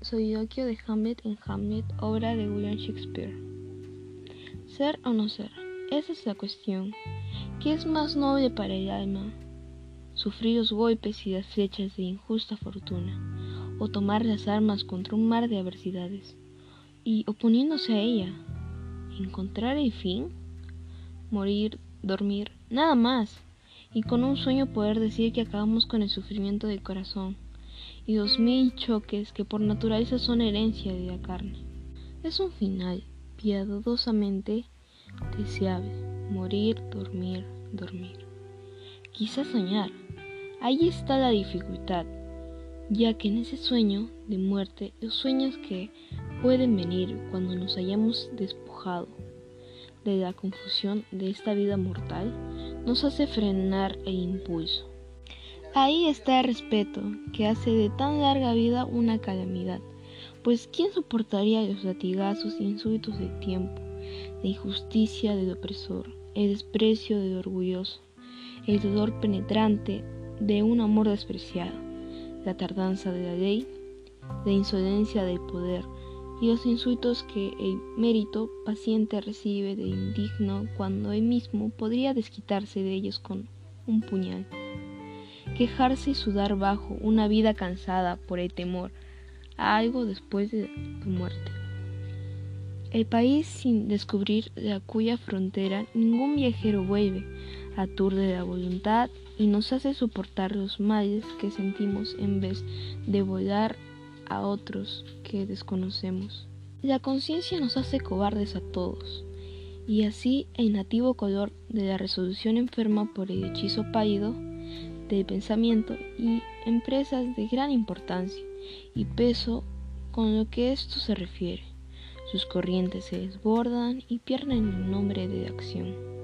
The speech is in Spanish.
soliloquio de Hamlet en Hamlet, obra de William Shakespeare. Ser o no ser, esa es la cuestión. ¿Qué es más noble para el alma? Sufrir los golpes y las flechas de injusta fortuna, o tomar las armas contra un mar de adversidades, y oponiéndose a ella, encontrar el fin, morir, dormir, nada más, y con un sueño poder decir que acabamos con el sufrimiento del corazón y dos mil choques que por naturaleza son herencia de la carne. Es un final piadosamente deseable, morir, dormir, dormir. Quizás soñar. Ahí está la dificultad, ya que en ese sueño de muerte, los sueños que pueden venir cuando nos hayamos despojado de la confusión de esta vida mortal, nos hace frenar el impulso. Ahí está el respeto, que hace de tan larga vida una calamidad, pues ¿quién soportaría los latigazos insultos del tiempo, la injusticia del opresor, el desprecio del orgulloso, el dolor penetrante de un amor despreciado, la tardanza de la ley, la insolencia del poder y los insultos que el mérito paciente recibe de indigno cuando él mismo podría desquitarse de ellos con un puñal quejarse y sudar bajo una vida cansada por el temor a algo después de tu muerte. El país sin descubrir de cuya frontera ningún viajero vuelve, aturde la voluntad y nos hace soportar los males que sentimos en vez de volar a otros que desconocemos. La conciencia nos hace cobardes a todos, y así el nativo color de la resolución enferma por el hechizo pálido de pensamiento y empresas de gran importancia y peso con lo que esto se refiere. Sus corrientes se desbordan y pierden el nombre de acción.